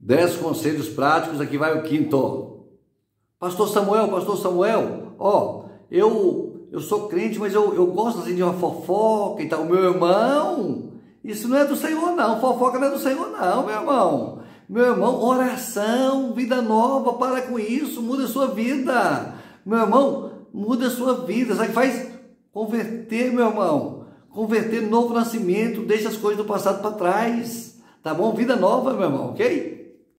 Dez conselhos práticos, aqui vai o quinto. Pastor Samuel, Pastor Samuel, ó, eu, eu sou crente, mas eu, eu gosto assim de uma fofoca e tal. Meu irmão, isso não é do Senhor, não. Fofoca não é do Senhor, não, meu irmão. Meu irmão, oração, vida nova, para com isso, muda a sua vida. Meu irmão, muda a sua vida. Sabe faz converter, meu irmão? Converter, novo nascimento, deixa as coisas do passado para trás. Tá bom? Vida nova, meu irmão, ok?